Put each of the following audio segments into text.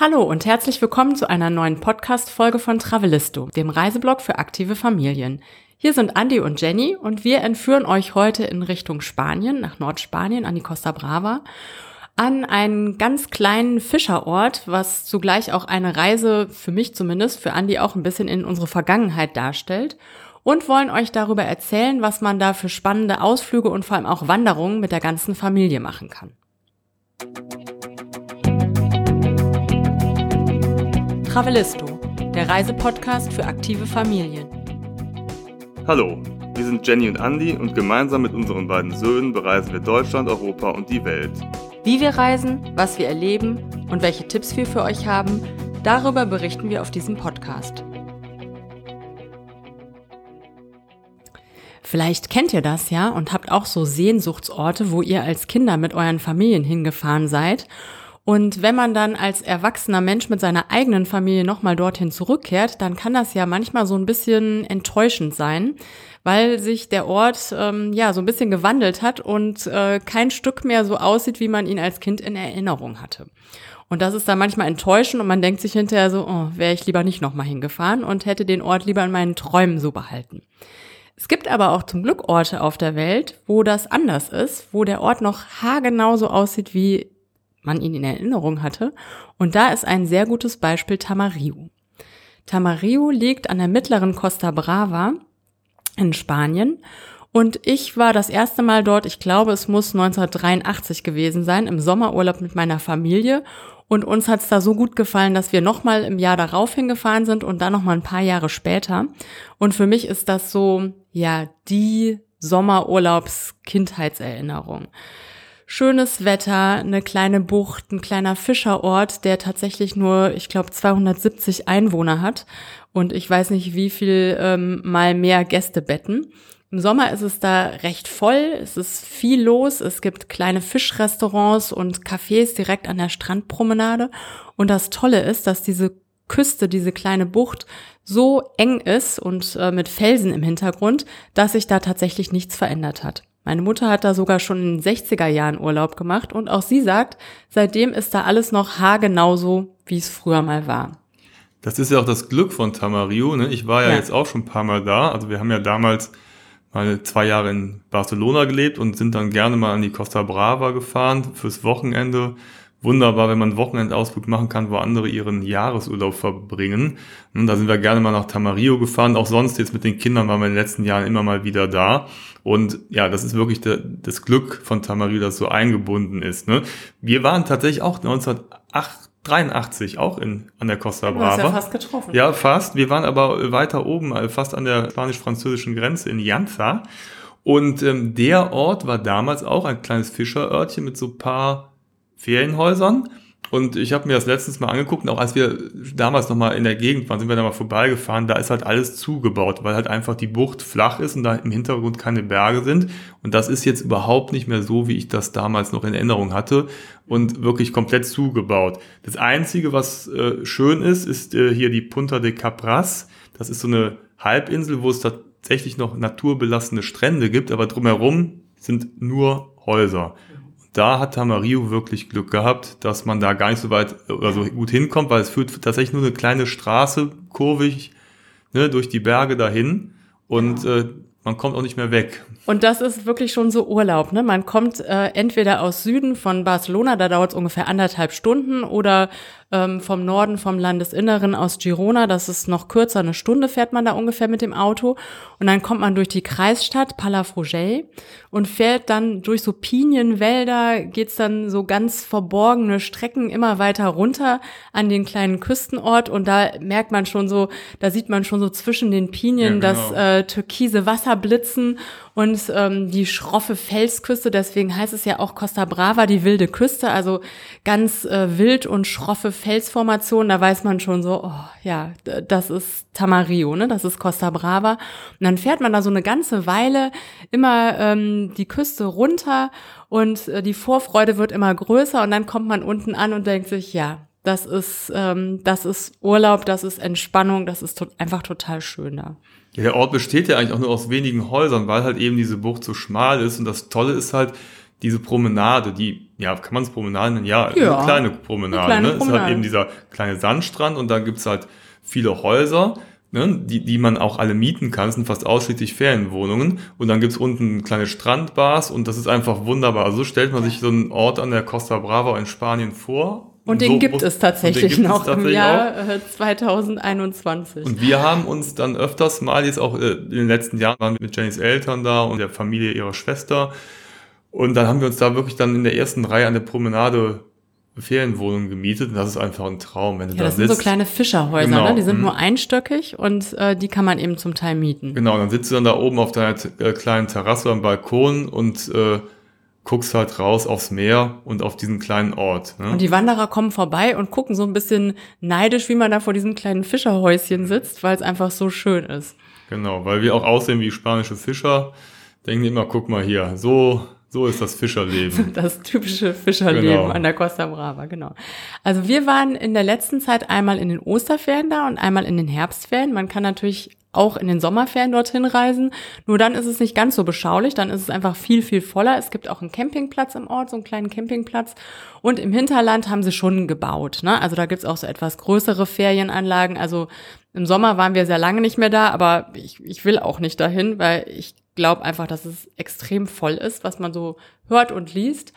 Hallo und herzlich willkommen zu einer neuen Podcast-Folge von Travelisto, dem Reiseblog für aktive Familien. Hier sind Andy und Jenny und wir entführen euch heute in Richtung Spanien, nach Nordspanien, an die Costa Brava, an einen ganz kleinen Fischerort, was zugleich auch eine Reise, für mich zumindest, für Andy auch ein bisschen in unsere Vergangenheit darstellt und wollen euch darüber erzählen, was man da für spannende Ausflüge und vor allem auch Wanderungen mit der ganzen Familie machen kann. Travelisto, der Reisepodcast für aktive Familien. Hallo, wir sind Jenny und Andy und gemeinsam mit unseren beiden Söhnen bereisen wir Deutschland, Europa und die Welt. Wie wir reisen, was wir erleben und welche Tipps wir für euch haben, darüber berichten wir auf diesem Podcast. Vielleicht kennt ihr das ja und habt auch so Sehnsuchtsorte, wo ihr als Kinder mit euren Familien hingefahren seid und wenn man dann als erwachsener Mensch mit seiner eigenen Familie nochmal dorthin zurückkehrt, dann kann das ja manchmal so ein bisschen enttäuschend sein, weil sich der Ort ähm, ja so ein bisschen gewandelt hat und äh, kein Stück mehr so aussieht, wie man ihn als Kind in Erinnerung hatte. Und das ist dann manchmal enttäuschend und man denkt sich hinterher so, oh, wäre ich lieber nicht nochmal hingefahren und hätte den Ort lieber in meinen Träumen so behalten. Es gibt aber auch zum Glück Orte auf der Welt, wo das anders ist, wo der Ort noch haargenau so aussieht wie man ihn in Erinnerung hatte. Und da ist ein sehr gutes Beispiel Tamariu. Tamariu liegt an der mittleren Costa Brava in Spanien. Und ich war das erste Mal dort, ich glaube, es muss 1983 gewesen sein, im Sommerurlaub mit meiner Familie. Und uns hat es da so gut gefallen, dass wir nochmal im Jahr darauf hingefahren sind und dann nochmal ein paar Jahre später. Und für mich ist das so, ja, die Sommerurlaubs-Kindheitserinnerung schönes Wetter, eine kleine Bucht, ein kleiner Fischerort, der tatsächlich nur, ich glaube, 270 Einwohner hat und ich weiß nicht, wie viel ähm, mal mehr Gästebetten. Im Sommer ist es da recht voll, es ist viel los, es gibt kleine Fischrestaurants und Cafés direkt an der Strandpromenade und das Tolle ist, dass diese Küste, diese kleine Bucht so eng ist und äh, mit Felsen im Hintergrund, dass sich da tatsächlich nichts verändert hat. Meine Mutter hat da sogar schon in den 60er Jahren Urlaub gemacht und auch sie sagt, seitdem ist da alles noch haargenauso, wie es früher mal war. Das ist ja auch das Glück von Tamariu. Ne? Ich war ja, ja, jetzt auch schon ein paar Mal da. Also wir haben ja damals mal zwei Jahre in Barcelona gelebt und sind dann gerne mal an die Costa Brava gefahren fürs Wochenende wunderbar, wenn man einen Wochenendausflug machen kann, wo andere ihren Jahresurlaub verbringen. Und da sind wir gerne mal nach Tamarillo gefahren. Auch sonst jetzt mit den Kindern waren wir in den letzten Jahren immer mal wieder da. Und ja, das ist wirklich der, das Glück von Tamarillo, das so eingebunden ist. Ne? Wir waren tatsächlich auch 1983 auch in, an der Costa Brava. Du hast ja fast getroffen. Ja, fast. Wir waren aber weiter oben, äh, fast an der spanisch-französischen Grenze in Janza. Und ähm, der Ort war damals auch ein kleines Fischerörtchen mit so paar Ferienhäusern. Und ich habe mir das letztens mal angeguckt, auch als wir damals nochmal in der Gegend waren, sind wir da mal vorbeigefahren, da ist halt alles zugebaut, weil halt einfach die Bucht flach ist und da im Hintergrund keine Berge sind. Und das ist jetzt überhaupt nicht mehr so, wie ich das damals noch in Erinnerung hatte und wirklich komplett zugebaut. Das Einzige, was äh, schön ist, ist äh, hier die Punta de Capras. Das ist so eine Halbinsel, wo es tatsächlich noch naturbelassene Strände gibt, aber drumherum sind nur Häuser da hat Tamario wirklich Glück gehabt, dass man da gar nicht so weit oder so gut hinkommt, weil es führt tatsächlich nur eine kleine Straße kurvig ne, durch die Berge dahin und ja. äh, man kommt auch nicht mehr weg. Und das ist wirklich schon so Urlaub, ne? Man kommt äh, entweder aus Süden von Barcelona, da dauert es ungefähr anderthalb Stunden, oder ähm, vom Norden, vom Landesinneren aus Girona, das ist noch kürzer, eine Stunde fährt man da ungefähr mit dem Auto. Und dann kommt man durch die Kreisstadt Palafrugell und fährt dann durch so Pinienwälder, geht's dann so ganz verborgene Strecken immer weiter runter an den kleinen Küstenort und da merkt man schon so, da sieht man schon so zwischen den Pinien ja, genau. das äh, türkise Wasser blitzen und ähm, die schroffe Felsküste, deswegen heißt es ja auch Costa Brava, die wilde Küste, also ganz äh, wild und schroffe Felsformation, da weiß man schon so, oh, ja, das ist Tamarillo, ne, das ist Costa Brava. Und dann fährt man da so eine ganze Weile immer ähm, die Küste runter und äh, die Vorfreude wird immer größer und dann kommt man unten an und denkt sich, ja, das ist, ähm, das ist Urlaub, das ist Entspannung, das ist to einfach total schön da. Ja, der Ort besteht ja eigentlich auch nur aus wenigen Häusern, weil halt eben diese Bucht so schmal ist. Und das Tolle ist halt, diese Promenade, die, ja, kann man es Promenade nennen? Ja, Ja, eine kleine Promenade. eine kleine ne? Es ist halt eben dieser kleine Sandstrand und da gibt's halt viele Häuser, ne? die, die man auch alle mieten kann. Es sind fast ausschließlich Ferienwohnungen. Und dann gibt's unten kleine Strandbars und das ist einfach wunderbar. Also so stellt man sich so einen Ort an der Costa Brava in Spanien vor. Und den so gibt es tatsächlich gibt es noch im tatsächlich Jahr äh, 2021. Und wir haben uns dann öfters mal, jetzt auch äh, in den letzten Jahren, waren wir mit Jennys Eltern da und der Familie ihrer Schwester. Und dann haben wir uns da wirklich dann in der ersten Reihe an der Promenade Ferienwohnung gemietet. Und das ist einfach ein Traum, wenn du ja, da das sind sitzt. so kleine Fischerhäuser, Genau, ne? die sind mhm. nur einstöckig und äh, die kann man eben zum Teil mieten. Genau, dann sitzt du dann da oben auf deiner äh, kleinen Terrasse am Balkon und äh, guckst halt raus aufs Meer und auf diesen kleinen Ort. Ne? Und die Wanderer kommen vorbei und gucken so ein bisschen neidisch, wie man da vor diesem kleinen Fischerhäuschen sitzt, weil es einfach so schön ist. Genau, weil wir auch aussehen wie spanische Fischer. Denken die immer, guck mal hier, so, so ist das Fischerleben. Das typische Fischerleben Genau. an der Costa Brava, genau. Also wir waren in der letzten Zeit einmal in den Osterferien da und einmal in den Herbstferien. Man kann natürlich auch in den Sommerferien dorthin reisen. Nur dann ist es nicht ganz so beschaulich, dann ist es einfach viel, viel voller. Es gibt auch einen Campingplatz im Ort, so einen kleinen Campingplatz. Und im Hinterland haben sie schon gebaut. Ne? Also da gibt's auch so etwas größere Ferienanlagen. Also im Sommer waren wir sehr lange nicht mehr da, aber ich, ich will auch nicht dahin, weil ich glaube einfach, dass es extrem voll ist, was man so hört und liest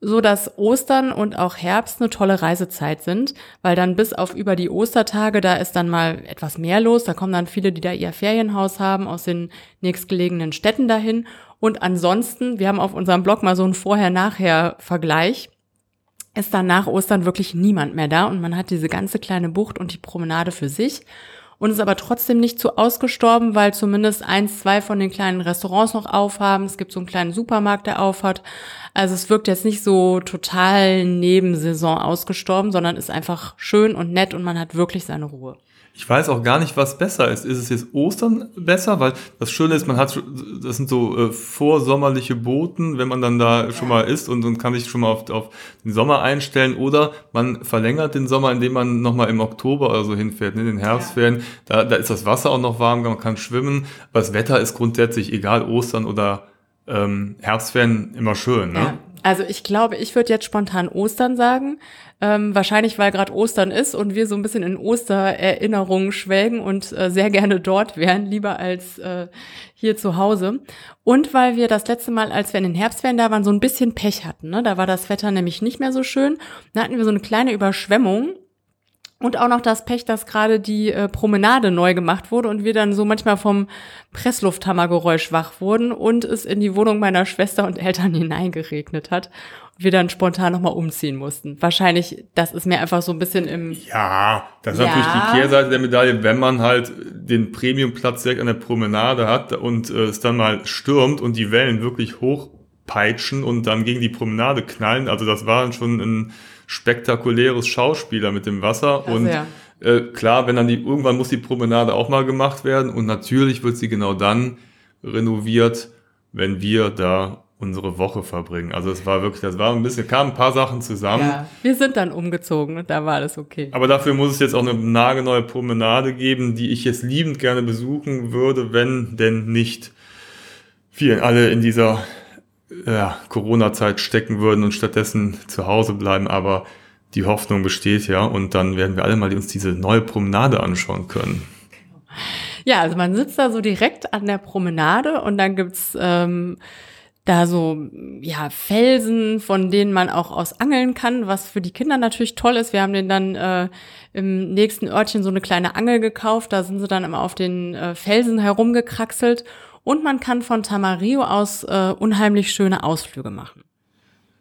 so dass Ostern und auch Herbst eine tolle Reisezeit sind, weil dann bis auf über die Ostertage, da ist dann mal etwas mehr los, da kommen dann viele, die da ihr Ferienhaus haben, aus den nächstgelegenen Städten dahin. Und ansonsten, wir haben auf unserem Blog mal so einen Vorher-Nachher-Vergleich, ist dann nach Ostern wirklich niemand mehr da und man hat diese ganze kleine Bucht und die Promenade für sich und ist aber trotzdem nicht zu ausgestorben, weil zumindest eins, zwei von den kleinen Restaurants noch aufhaben. Es gibt so einen kleinen Supermarkt, der aufhat. Also es wirkt jetzt nicht so total Nebensaison ausgestorben, sondern ist einfach schön und nett und man hat wirklich seine Ruhe. Ich weiß auch gar nicht, was besser ist. Ist es jetzt Ostern besser? Weil das Schöne ist, man hat, das sind so äh, vorsommerliche Boten, wenn man dann da schon mal ist und, und kann sich schon mal auf, auf den Sommer einstellen. Oder man verlängert den Sommer, indem man nochmal im Oktober oder so hinfährt, ne, in den Herbstferien. Da, da ist das Wasser auch noch warm, man kann schwimmen. Aber das Wetter ist grundsätzlich, egal Ostern oder ähm, Herbstferien, immer schön. Ne? Ja. Also ich glaube, ich würde jetzt spontan Ostern sagen. Ähm, wahrscheinlich, weil gerade Ostern ist und wir so ein bisschen in Ostererinnerungen schwelgen und äh, sehr gerne dort wären, lieber als äh, hier zu Hause. Und weil wir das letzte Mal, als wir in den Herbstferien da waren, so ein bisschen Pech hatten. Ne? Da war das Wetter nämlich nicht mehr so schön. Da hatten wir so eine kleine Überschwemmung und auch noch das Pech, dass gerade die äh, Promenade neu gemacht wurde und wir dann so manchmal vom Presslufthammergeräusch wach wurden und es in die Wohnung meiner Schwester und Eltern hineingeregnet hat und wir dann spontan nochmal umziehen mussten. Wahrscheinlich, das ist mir einfach so ein bisschen im... Ja, das ist Ja. natürlich die Kehrseite der Medaille, wenn man halt den Premiumplatz direkt an der Promenade hat und äh, es dann mal stürmt und die Wellen wirklich hochpeitschen und dann gegen die Promenade knallen. Also das war dann schon ein spektakuläres Schauspieler mit dem Wasser. Also und ja. äh, klar, wenn dann die, irgendwann muss die Promenade auch mal gemacht werden und natürlich wird sie genau dann renoviert, wenn wir da unsere Woche verbringen. Also es war wirklich, das war ein bisschen, kamen ein paar Sachen zusammen. Ja, wir sind dann umgezogen und da war alles okay. Aber dafür muss es jetzt auch eine nagelneue Promenade geben, die ich jetzt liebend gerne besuchen würde, wenn denn nicht wir alle in dieser ja, Corona-Zeit stecken würden und stattdessen zu Hause bleiben. Aber die Hoffnung besteht ja und dann werden wir alle mal uns diese neue Promenade anschauen können. Ja, also man sitzt da so direkt an der Promenade und dann gibt's ähm, da so ja Felsen, von denen man auch aus angeln kann, was für die Kinder natürlich toll ist. Wir haben den dann äh, im nächsten Örtchen so eine kleine Angel gekauft. Da sind sie dann immer auf den äh, Felsen herumgekraxelt und man kann von Tamarillo aus äh, unheimlich schöne Ausflüge machen.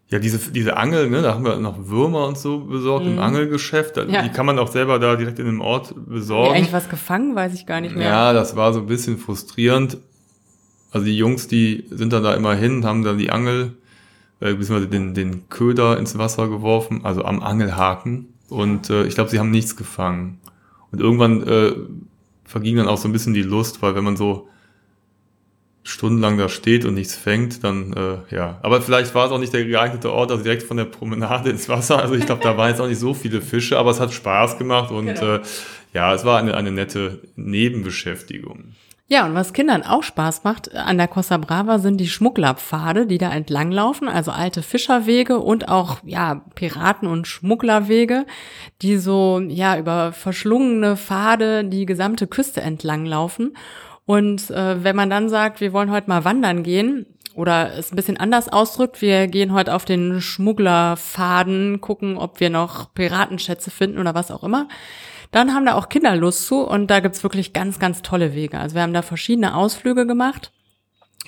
Ja, diese, diese Angel, ne, da haben wir noch Würmer und so besorgt im Angelgeschäft. Ja. Die kann man auch selber da direkt in dem Ort besorgen. eigentlich was gefangen? Weiß ich gar nicht mehr. Ja, das war so ein bisschen frustrierend. Also die Jungs, die sind dann da immer hin, haben dann die Angel, äh, beziehungsweise den, den Köder ins Wasser geworfen, also am Angelhaken. Und äh, ich glaube, sie haben nichts gefangen. Und irgendwann äh, verging dann auch so ein bisschen die Lust, weil wenn man so stundenlang da steht und nichts fängt, dann äh, ja. Aber vielleicht war es auch nicht der geeignete Ort, also direkt von der Promenade ins Wasser. Also ich glaube, da waren jetzt auch nicht so viele Fische, aber es hat Spaß gemacht und Genau. äh, ja, es war eine, eine nette Nebenbeschäftigung. Ja, und was Kindern auch Spaß macht äh, an der Costa Brava sind die Schmugglerpfade, die da entlanglaufen, also alte Fischerwege und auch, ja, Piraten- und Schmugglerwege, die so, ja, über verschlungene Pfade die gesamte Küste entlanglaufen. Und äh, wenn man dann sagt, wir wollen heute mal wandern gehen, oder es ein bisschen anders ausdrückt, wir gehen heute auf den Schmugglerfaden, gucken, ob wir noch Piratenschätze finden oder was auch immer, dann haben da auch Kinder Lust zu und da gibt's wirklich ganz, ganz tolle Wege. Also wir haben da verschiedene Ausflüge gemacht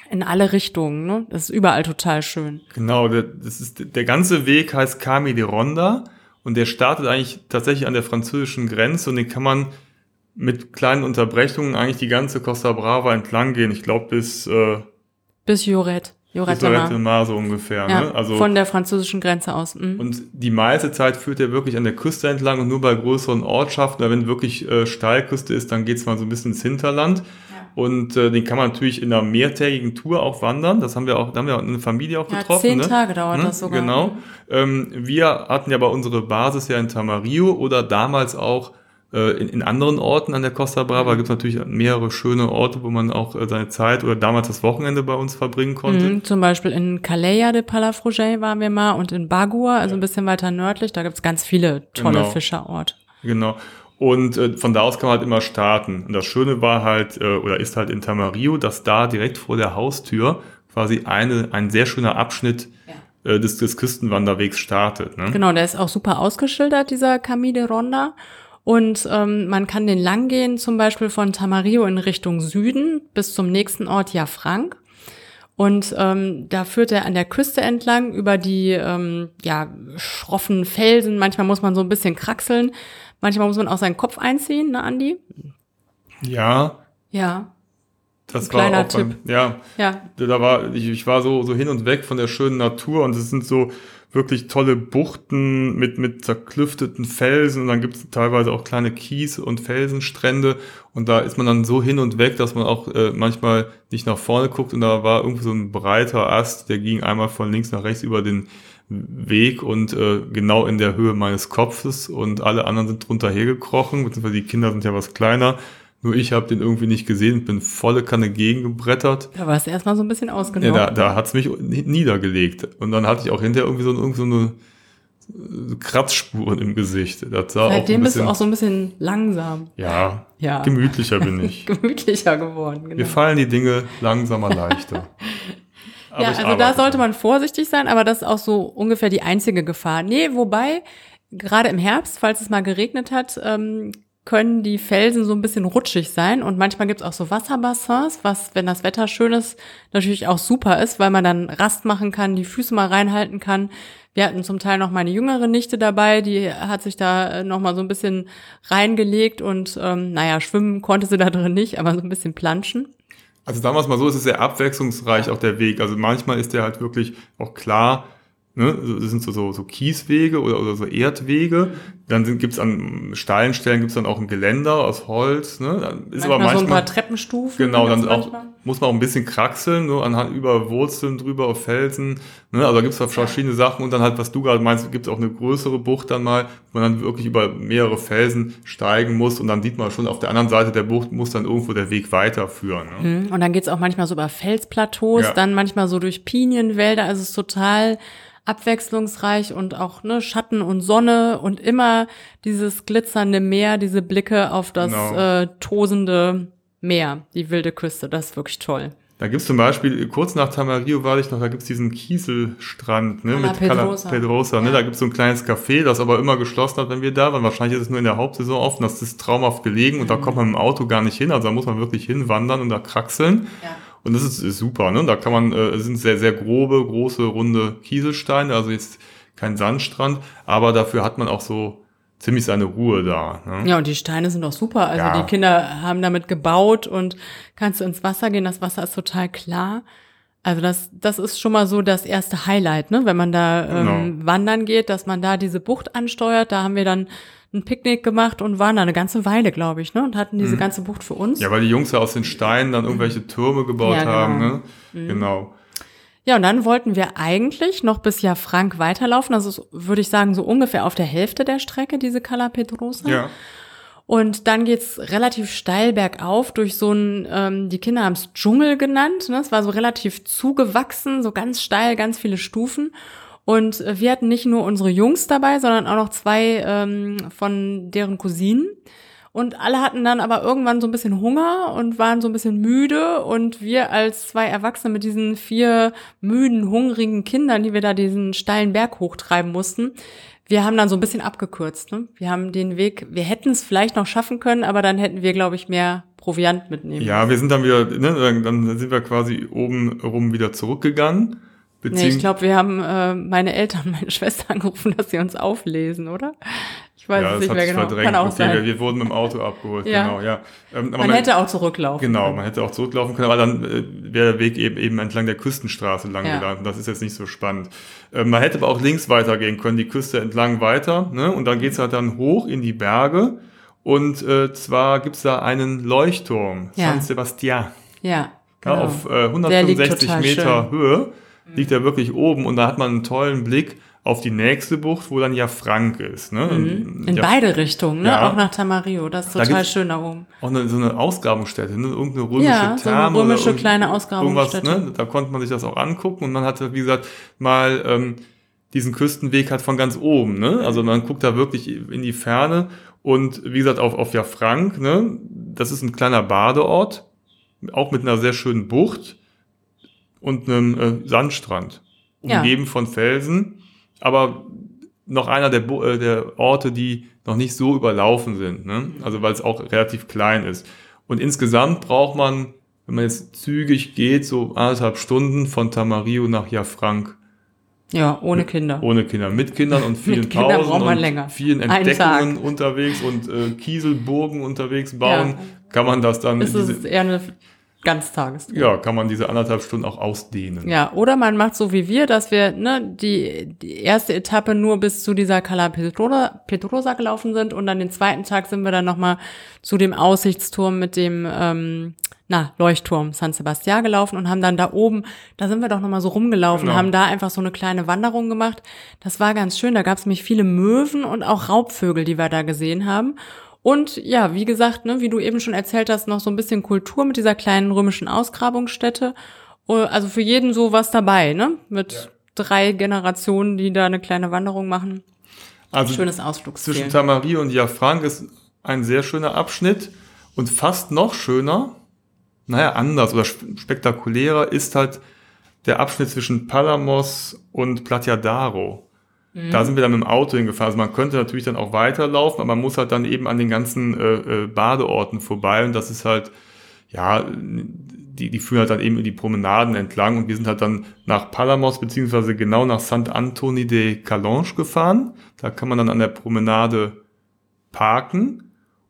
in alle Richtungen. Ne? Das ist überall total schön. Genau, das ist, der ganze Weg heißt Cami de Ronda und der startet eigentlich tatsächlich an der französischen Grenze und den kann man mit kleinen Unterbrechungen eigentlich die ganze Costa Brava entlang gehen. Ich glaube bis äh, bis Joret. Joret de Mar so ungefähr. Ja, ne? also, von der französischen Grenze aus. Mhm. Und die meiste Zeit führt er wirklich an der Küste entlang und nur bei größeren Ortschaften, oder wenn wirklich äh, Steilküste ist, dann geht's mal so ein bisschen ins Hinterland. Ja. Und äh, den kann man natürlich in einer mehrtägigen Tour auch wandern. Das haben wir auch, da haben wir eine Familie auch getroffen. Ja, zehn ne? Tage dauert hm? das sogar. Genau. Ähm, wir hatten ja bei unsere Basis ja in Tamarillo oder damals auch in, in anderen Orten an der Costa Brava gibt es natürlich mehrere schöne Orte, wo man auch äh, seine Zeit oder damals das Wochenende bei uns verbringen konnte. Mhm, zum Beispiel in Calella de Palafrugell waren wir mal und in Bagua, also ein bisschen weiter nördlich. Da gibt es ganz viele tolle genau. Fischerorte. Genau. Und äh, von da aus kann man halt immer starten. Und das Schöne war halt, äh, oder ist halt in Tamarillo, dass da direkt vor der Haustür quasi eine, ein sehr schöner Abschnitt ja. äh, des, des Küstenwanderwegs startet. Ne? Genau, der ist auch super ausgeschildert, dieser Camille Ronda. Und ähm, man kann den lang gehen, zum Beispiel von Tamarillo in Richtung Süden bis zum nächsten Ort Jafranc. Und ähm, da führt er an der Küste entlang über die ähm, ja, schroffen Felsen. Manchmal muss man so ein bisschen kraxeln. Manchmal muss man auch seinen Kopf einziehen, ne, Andi? Ja. Ja. Das war auch Tipp. Beim, ja. Ja. Da war, ich, ich war so, so hin und weg von der schönen Natur und es sind so wirklich tolle Buchten mit, mit zerklüfteten Felsen. Und dann gibt es teilweise auch kleine Kies- und Felsenstrände. Und da ist man dann so hin und weg, dass man auch äh, manchmal nicht nach vorne guckt. Und da war irgendwie so ein breiter Ast, der ging einmal von links nach rechts über den Weg und äh, genau in der Höhe meines Kopfes. Und alle anderen sind drunter hergekrochen, beziehungsweise die Kinder sind ja was kleiner nur ich habe den irgendwie nicht gesehen, bin volle Kanne gegengebrettert. Da warst du erstmal so ein bisschen ausgenommen. Ja, da, da hat's mich niedergelegt. Und dann hatte ich auch hinterher irgendwie so, irgendwie so eine Kratzspuren im Gesicht. Das sah Seitdem auch bist du auch so ein bisschen langsam. Ja, ja. gemütlicher bin ich. gemütlicher geworden, genau. Mir fallen die Dinge langsamer leichter. ja, also da sollte man vorsichtig sein, aber das ist auch so ungefähr die einzige Gefahr. Nee, wobei, gerade im Herbst, falls es mal geregnet hat, ähm, können die Felsen so ein bisschen rutschig sein und manchmal gibt's auch so Wasserbassins, was, wenn das Wetter schön ist, natürlich auch super ist, weil man dann Rast machen kann, die Füße mal reinhalten kann. Wir hatten zum Teil noch meine jüngere Nichte dabei, die hat sich da äh, noch mal so ein bisschen reingelegt und ähm, naja, schwimmen konnte sie da drin nicht, aber so ein bisschen planschen. Also damals mal so, ist es sehr abwechslungsreich auch der Weg. Also manchmal ist der halt wirklich auch klar, Ne? Das sind so, so, so Kieswege oder, oder so Erdwege. Dann gibt es an steilen Stellen gibt's dann auch ein Geländer aus Holz. Ne? Dann ist manchmal aber manchmal so ein paar Treppenstufen. Genau, dann auch, muss man auch ein bisschen kraxeln, ne? anhand über Wurzeln drüber auf Felsen. Ne? Also da gibt es verschiedene Sachen und dann halt, was du gerade meinst, gibt es auch eine größere Bucht dann mal, wo man dann wirklich über mehrere Felsen steigen muss und dann sieht man schon auf der anderen Seite der Bucht muss dann irgendwo der Weg weiterführen. Ne? Mhm. Und dann geht's auch manchmal so über Felsplateaus, ja. dann manchmal so durch Pinienwälder. Also es ist total abwechslungsreich und auch ne, Schatten und Sonne und immer dieses glitzernde Meer, diese Blicke auf das genau. äh, tosende Meer, die wilde Küste. Das ist wirklich toll. Da gibt's zum Beispiel, kurz nach Tamarillo war ich noch, da gibt's diesen Kieselstrand ne, Cala mit Pedrosa. Cala Pedrosa. Ne, Da gibt's so ein kleines Café, das aber immer geschlossen hat, wenn wir da waren. Wahrscheinlich ist es nur in der Hauptsaison offen. Das ist traumhaft gelegen und mhm. da kommt man im Auto gar nicht hin. Also da muss man wirklich hinwandern und da kraxeln. Ja. Und das ist, ist super, ne? Da kann man, äh, sind sehr, sehr grobe, große, runde Kieselsteine, also jetzt kein Sandstrand, aber dafür hat man auch so ziemlich seine Ruhe da. Ne? Ja, und die Steine sind auch super. Also ja. die Kinder haben damit gebaut und kannst du ins Wasser gehen, das Wasser ist total klar. Also das, das ist schon mal so das erste Highlight, ne? Wenn man da ähm, genau. wandern geht, dass man da diese Bucht ansteuert. Da haben wir dann ein Picknick gemacht und waren da eine ganze Weile, glaube ich, ne? Und hatten diese mhm. ganze Bucht für uns. Ja, weil die Jungs ja aus den Steinen dann irgendwelche Türme gebaut ja, genau. haben, ne? Mhm. Genau. Ja, und dann wollten wir eigentlich noch bis ja Frank weiterlaufen. Also würde ich sagen, so ungefähr auf der Hälfte der Strecke, diese Cala Pedrosa. Ja. Und dann geht's relativ steil bergauf durch so ein, ähm, die Kinder haben es Dschungel genannt. Ne? Es war so relativ zugewachsen, so ganz steil, ganz viele Stufen. Und äh, wir hatten nicht nur unsere Jungs dabei, sondern auch noch zwei ähm, von deren Cousinen. Und alle hatten dann aber irgendwann so ein bisschen Hunger und waren so ein bisschen müde. Und wir als zwei Erwachsene mit diesen vier müden, hungrigen Kindern, die wir da diesen steilen Berg hochtreiben mussten, wir haben dann so ein bisschen abgekürzt. Ne? Wir haben den Weg, wir hätten es vielleicht noch schaffen können, aber dann hätten wir, glaube ich, mehr Proviant mitnehmen. Ja, wir sind dann wieder, ne, dann sind wir quasi oben rum wieder zurückgegangen. Nee, ich glaube, wir haben äh, meine Eltern, meine Schwester angerufen, dass sie uns auflesen, oder? Ich weiß ja, es nicht mehr genau. Verdrängt. Kann auch okay, sein. Wir, wir, wurden mit dem Auto abgeholt, ja. genau, ja. Ähm, man, man, hätte auch zurücklaufen Genau, können. man hätte auch zurücklaufen können, aber dann äh, wäre der Weg eben, eben entlang der Küstenstraße lang ja. gelaufen. Das ist jetzt nicht so spannend. Ähm, man hätte aber auch links weitergehen können, die Küste entlang weiter, ne? Und dann geht's halt dann hoch in die Berge. Und äh, zwar gibt's da einen Leuchtturm, ja. San Sebastian. Ja. Genau. Auf äh, 165 Meter schön. Höhe liegt er wirklich oben und da hat man einen tollen Blick auf die nächste Bucht, wo dann ja Frank ist. Ne? Mhm. In ja, beide Richtungen, ne? Ja. auch nach Tamarillo. Das ist total da schön da oben. Auch eine, so eine Ausgrabungsstätte, ne? irgendeine römische ja, Therme. So eine römische kleine Ausgrabungsstätte. Ne? Da konnte man sich das auch angucken und man hatte, wie gesagt, mal ähm, diesen Küstenweg halt von ganz oben. Ne? Also man guckt da wirklich in die Ferne und wie gesagt, auf, auf ja Frank, ne? das ist ein kleiner Badeort, auch mit einer sehr schönen Bucht und einem äh, Sandstrand, umgeben ja. von Felsen, aber noch einer der, äh, der Orte, die noch nicht so überlaufen sind, ne? also weil es auch relativ klein ist. Und insgesamt braucht man, wenn man jetzt zügig geht, so anderthalb Stunden von Tamarillo nach Jafranc. Ja, ohne Kinder. Ohne Kinder. Mit Kindern und vielen Mit Kindern Pausen und länger. vielen Entdeckungen unterwegs und äh, Kieselburgen unterwegs bauen, ja. kann man das dann. Es ist eher eine Ganztagestour. Ja, kann man diese anderthalb Stunden auch ausdehnen. Ja, oder man macht so wie wir, dass wir ne, die, die erste Etappe nur bis zu dieser Cala Pedrosa, Pedrosa gelaufen sind und dann den zweiten Tag sind wir dann nochmal zu dem Aussichtsturm mit dem ähm, na, Leuchtturm San Sebastian gelaufen und haben dann da oben, da sind wir doch nochmal so rumgelaufen, genau. haben da einfach so eine kleine Wanderung gemacht. Das war ganz schön, da gab es nämlich viele Möwen und auch Raubvögel, die wir da gesehen haben. Und ja, wie gesagt, ne, wie du eben schon erzählt hast, noch so ein bisschen Kultur mit dieser kleinen römischen Ausgrabungsstätte. Oh, also für jeden so was dabei, ne? Mit ja. drei Generationen, die da eine kleine Wanderung machen. Also Schönes Ausflugsziel. Zwischen Tamarie und Jafranc ist ein sehr schöner Abschnitt und fast noch schöner, naja, anders oder spektakulärer ist halt der Abschnitt zwischen Palamos und Platiadaro. Mhm. Da sind wir dann mit dem Auto hingefahren. Also man könnte natürlich dann auch weiterlaufen, aber man muss halt dann eben an den ganzen äh, äh, Badeorten vorbei und das ist halt, ja, die, die führen halt dann eben die Promenaden entlang und wir sind halt dann nach Palamos beziehungsweise genau nach St. Antoni de Calange gefahren. Da kann man dann an der Promenade parken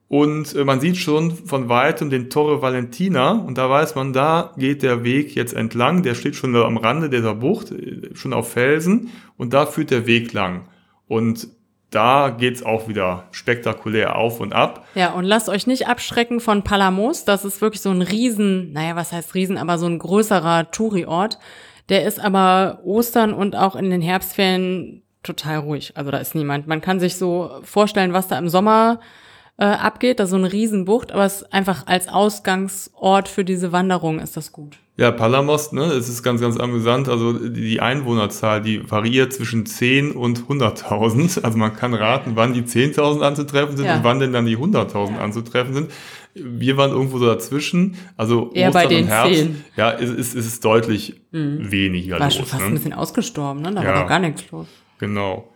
und äh, man sieht schon von weitem den Torre Valentina und da weiß man, da geht der Weg jetzt entlang. Der steht schon am Rande dieser Bucht, äh, schon auf Felsen und da führt der Weg lang. Und da geht's auch wieder spektakulär auf und ab. Ja, und lasst euch nicht abschrecken von Palamos. Das ist wirklich so ein Riesen, naja, was heißt Riesen, aber so ein größerer Touri-Ort. Der ist aber Ostern und auch in den Herbstferien total ruhig. Also da ist niemand. Man kann sich so vorstellen, was da im Sommer äh, abgeht. Da so eine Riesenbucht, aber es ist einfach als Ausgangsort für diese Wanderung ist das gut. Ja, Palamos, ne, es ist ganz, ganz amüsant. Also die Einwohnerzahl, die variiert zwischen 10 und 100.000. Also man kann raten, wann die 10.000 anzutreffen sind ja. und wann denn dann die 100.000 ja. anzutreffen sind. Wir waren irgendwo so dazwischen. Also Eher Ostern bei den und Herbst. 10. Ja, es ist, es ist deutlich mhm. weniger war los. War schon fast ne? ein bisschen ausgestorben, ne? Da ja. war doch gar nichts los. Genau.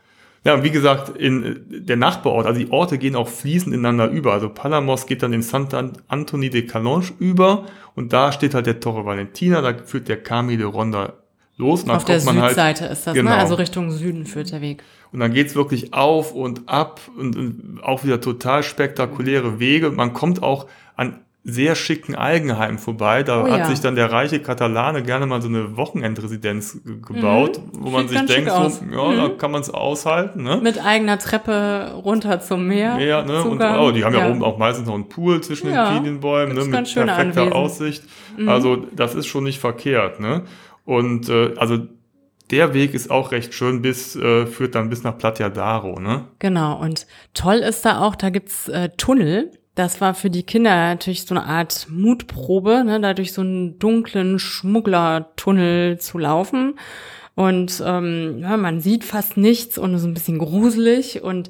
Ja, wie gesagt, in äh, der Nachbarort, also die Orte gehen auch fließend ineinander über. Also Palamos geht dann in Santa Antoni de Calange über und da steht halt der Torre Valentina, da führt der Camille de Ronda los. Auf der halt Südseite halt, ist das, ne? genau. ne? also Richtung Süden führt der Weg. Und dann geht's wirklich auf und ab und, und auch wieder total spektakuläre Wege. Man kommt auch an sehr schicken Eigenheim vorbei. Da oh, hat ja. sich dann der reiche Katalane gerne mal so eine Wochenendresidenz gebaut, mhm. wo man Sieht sich denkt, so, ja, mhm. da kann man es aushalten. Ne? Mit eigener Treppe runter zum Meer. Ja, ne? Und oh, die haben ja. ja. oben auch meistens noch einen Pool zwischen den Pinienbäumen, ne? mit perfekter Anwesen. Aussicht. Mhm. Also das ist schon nicht verkehrt. Ne? Und äh, also der Weg ist auch recht schön bis, äh, führt dann bis nach Platiadaro, ne? Genau, und toll ist da auch, da gibt's äh, Tunnel das war für die Kinder natürlich so eine Art Mutprobe, ne, da durch so einen dunklen Schmugglertunnel zu laufen. Und ähm, ja, man sieht fast nichts und so ein bisschen gruselig und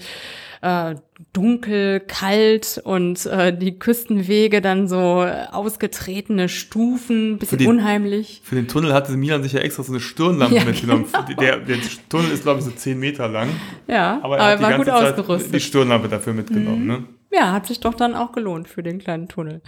äh, dunkel, kalt und äh, die Küstenwege dann so ausgetretene Stufen, bisschen den, unheimlich. Für den Tunnel hatte Milan sich ja extra so eine Stirnlampe ja, mitgenommen. Genau. Der, der, Tunnel ist, glaube ich, so zehn Meter lang. Ja, aber er aber die ganze Zeit ausgerüstet. die Stirnlampe dafür mitgenommen. Mhm. Ne? Ja, hat sich doch dann auch gelohnt für den kleinen Tunnel.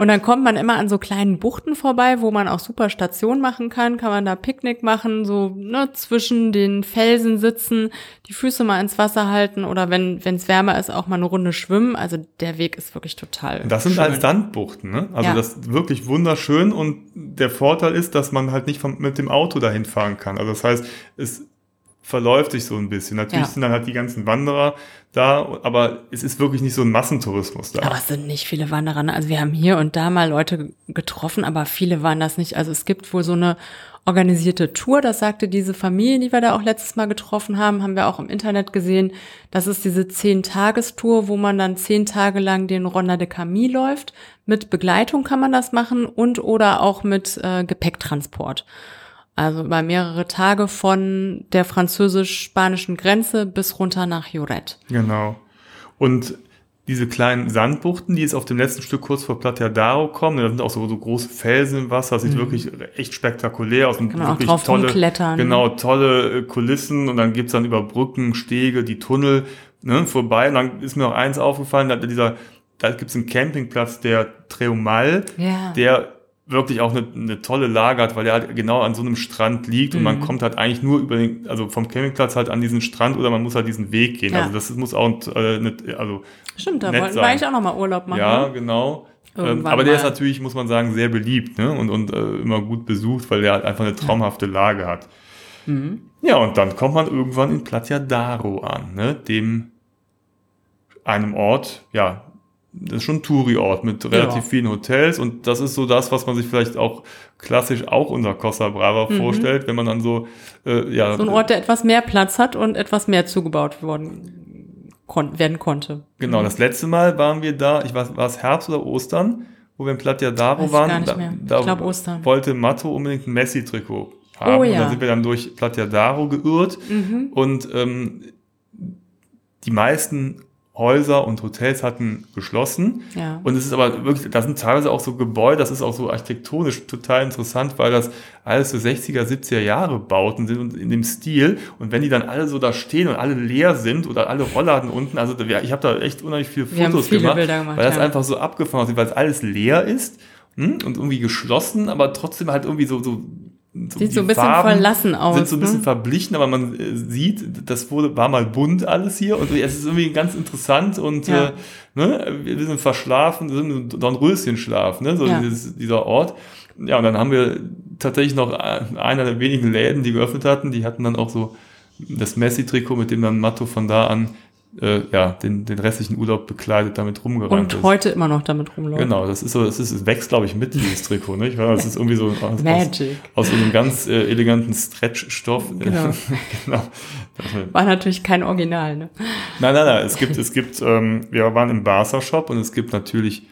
Und dann kommt man immer an so kleinen Buchten vorbei, wo man auch super Station machen kann, kann man da Picknick machen, so ne, zwischen den Felsen sitzen, die Füße mal ins Wasser halten oder wenn es wärmer ist, auch mal eine Runde schwimmen. Also der Weg ist wirklich total. Das sind schön. halt Sandbuchten, ne? Also ja. das ist wirklich wunderschön und der Vorteil ist, dass man halt nicht vom, mit dem Auto dahin fahren kann. Also das heißt, es verläuft sich so ein bisschen. Natürlich ja. sind dann halt die ganzen Wanderer da, aber es ist wirklich nicht so ein Massentourismus da. Aber es sind nicht viele Wanderer. Ne? Also wir haben hier und da mal Leute getroffen, aber viele waren das nicht. Also es gibt wohl so eine organisierte Tour, das sagte diese Familie, die wir da auch letztes Mal getroffen haben, haben wir auch im Internet gesehen. Das ist diese Zehn-Tagestour, wo man dann zehn Tage lang den Ronda de Camille läuft. Mit Begleitung kann man das machen und oder auch mit äh, Gepäcktransport. Also über mehrere Tage von der französisch-spanischen Grenze bis runter nach Joret. Genau. Und diese kleinen Sandbuchten, die jetzt auf dem letzten Stück kurz vor Platiadaro kommen, da sind auch so, so große Felsen im Wasser, das sieht mhm. wirklich echt spektakulär aus. Kann man wirklich auch drauf tolle, klettern. Genau, tolle äh, Kulissen und dann gibt's dann über Brücken, Stege, die Tunnel ne, vorbei. Und dann ist mir noch eins aufgefallen, da, dieser, da gibt's einen Campingplatz, der Treumal, ja. der wirklich auch eine, eine tolle Lage hat, weil er halt genau an so einem Strand liegt mhm. und man mhm. kommt halt eigentlich nur über den, also vom Campingplatz halt an diesen Strand oder man muss halt diesen Weg gehen. Ja. Also das muss auch äh, nicht, also Stimmt, da wollten wir eigentlich auch nochmal Urlaub machen. Ja, ne? genau. Ähm, aber der ist natürlich, muss man sagen, sehr beliebt ne? und, und äh, immer gut besucht, weil der halt einfach eine traumhafte Lage hat. Mhm. Ja, und dann kommt man irgendwann in Platiadaro an, ne? dem einem Ort, ja, das ist schon ein Touri-Ort mit relativ ja. vielen Hotels und das ist so das, was man sich vielleicht auch klassisch auch unter Costa Brava mhm. vorstellt, wenn man dann so, äh, ja. So ein Ort, der etwas mehr Platz hat und etwas mehr zugebaut worden kon werden konnte. Genau, mhm. das letzte Mal waren wir da, ich weiß, war es Herbst oder Ostern, wo wir in Platia Daro waren. Gar nicht mehr. Da, ich glaube Ostern. wollte Matto unbedingt ein Messi-Trikot haben. Oh, ja. Und dann sind wir dann durch Platia Daro geirrt mhm. und ähm, die meisten Häuser und Hotels hatten geschlossen. Ja. Und es ist aber wirklich, da sind teilweise auch so Gebäude, das ist auch so architektonisch total interessant, weil das alles so 60er, 70er Jahre Bauten sind und in dem Stil. Und wenn die dann alle so da stehen und alle leer sind oder alle Rollladen unten, also ich habe da echt unheimlich viele Fotos viele gemacht, gemacht, weil das ja. einfach so abgefahren aussieht, weil es alles leer ist hm, und irgendwie geschlossen, aber trotzdem halt irgendwie so, so so Sieht so ein bisschen Farben verlassen aus. Sind so ein bisschen ne? verblichen, aber man äh, sieht, das wurde, war mal bunt alles hier und es ist irgendwie ganz interessant und ja. äh, ne, wir sind verschlafen, wir sind in Dornröschenschlaf, ne, so ja. dieses, dieser Ort. Ja, und dann haben wir tatsächlich noch einer der wenigen Läden, die geöffnet hatten, die hatten dann auch so das Messi-Trikot, mit dem dann Matto von da an äh, ja, den, den restlichen Urlaub bekleidet damit rumgerannt Und ist. heute immer noch damit rumläuft. Genau, das ist so, das ist, es wächst, glaube ich, mit dieses Trikot? Ich weiß, das ist irgendwie so aus, Magic. Aus, aus so einem ganz äh, eleganten Stretch-Stoff. Genau. genau. War natürlich kein Original, ne? Nein, nein, nein, es gibt, es gibt, ähm, wir waren im Barca-Shop und es gibt natürlich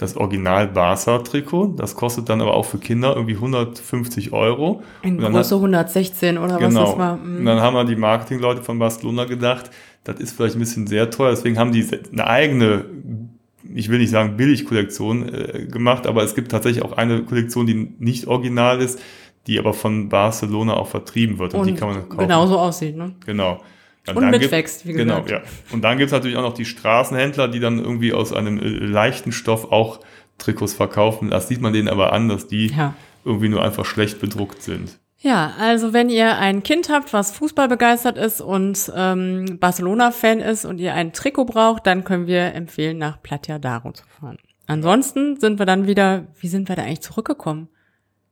das Original Barca-Trikot. Das kostet dann aber auch für Kinder irgendwie 150 Euro. Ein große 116 oder genau. was das war. Mhm. Und dann haben wir die Marketingleute von Barcelona gedacht, das ist vielleicht ein bisschen sehr teuer. Deswegen haben die eine eigene, ich will nicht sagen Billig-Kollektion äh, gemacht, aber es gibt tatsächlich auch eine Kollektion, die nicht original ist, die aber von Barcelona auch vertrieben wird. Und, und die kann man kaufen. Genauso aussieht, ne? Genau. Und, und mitwächst, wie gesagt. Genau, ja. Und dann gibt's natürlich auch noch die Straßenhändler, die dann irgendwie aus einem äh, leichten Stoff auch Trikots verkaufen. Das sieht man denen aber an, dass die ja. irgendwie nur einfach schlecht bedruckt sind. Ja, also wenn ihr ein Kind habt, was Fußball begeistert ist und ähm, Barcelona-Fan ist und ihr ein Trikot braucht, dann können wir empfehlen, nach Platia d'Aro zu fahren. Ansonsten sind wir dann wieder, wie sind wir da eigentlich zurückgekommen?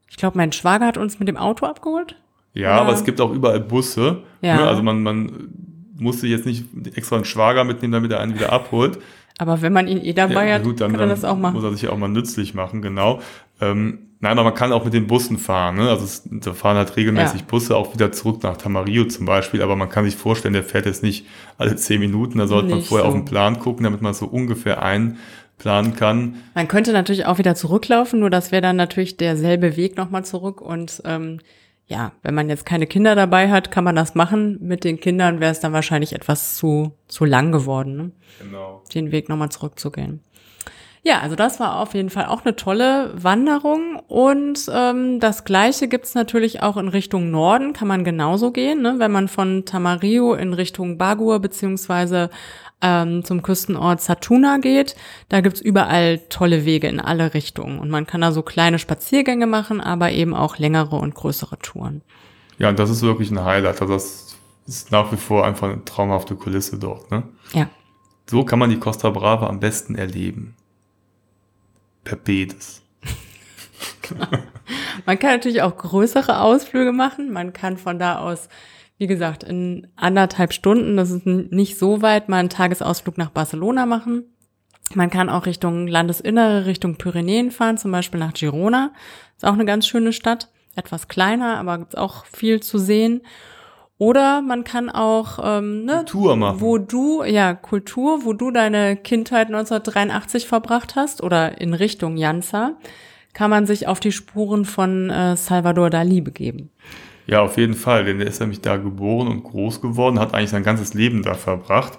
Ich glaube, mein Schwager hat uns mit dem Auto abgeholt. Ja, Oder? aber es gibt auch überall Busse. Ja. Ne? Also man, man musste jetzt nicht extra einen Schwager mitnehmen, damit er einen wieder abholt. Aber wenn man ihn eh dabei ja, hat, gut, dann, kann er das auch machen. Muss er sich auch mal nützlich machen, genau. Ähm, Nein, aber man kann auch mit den Bussen fahren. Ne? Also es, da fahren halt regelmäßig ja. Busse auch wieder zurück nach Tamarillo zum Beispiel. Aber man kann sich vorstellen, der fährt jetzt nicht alle zehn Minuten. Da sollte nicht man vorher so. auf den Plan gucken, damit man so ungefähr einordnen planen kann. Man könnte natürlich auch wieder zurücklaufen, nur das wäre dann natürlich derselbe Weg nochmal zurück. Und ähm, ja, wenn man jetzt keine Kinder dabei hat, kann man das machen. Mit den Kindern wäre es dann wahrscheinlich etwas zu, zu lang geworden, ne? Genau. den Weg nochmal zurückzugehen. Ja, also das war auf jeden Fall auch eine tolle Wanderung. Und ähm, das gleiche gibt's natürlich auch in Richtung Norden, kann man genauso gehen. Ne? Wenn man von Tamarillo in Richtung Bagur beziehungsweise ähm, zum Küstenort Satuna geht, da gibt's überall tolle Wege in alle Richtungen. Und man kann da so kleine Spaziergänge machen, aber eben auch längere und größere Touren. Ja, und das ist wirklich ein Highlight. Also das ist nach wie vor einfach eine traumhafte Kulisse dort. Ne? Ja. So kann man die Costa Brava am besten erleben. Per. Man kann natürlich auch größere Ausflüge machen. Man kann von da aus, wie gesagt, in anderthalb Stunden, das ist nicht so weit, mal einen Tagesausflug nach Barcelona machen. Man kann auch Richtung Landesinnere, Richtung Pyrenäen fahren, zum Beispiel nach Girona. Ist auch eine ganz schöne Stadt. Etwas kleiner, aber gibt's auch viel zu sehen. Oder man kann auch, ähm, ne, Tour machen. wo du, ja, Kultur, wo du deine Kindheit 1983 verbracht hast oder in Richtung Janza, kann man sich auf die Spuren von äh, Salvador Dali begeben. Ja, auf jeden Fall, denn der ist nämlich da geboren und groß geworden, hat eigentlich sein ganzes Leben da verbracht.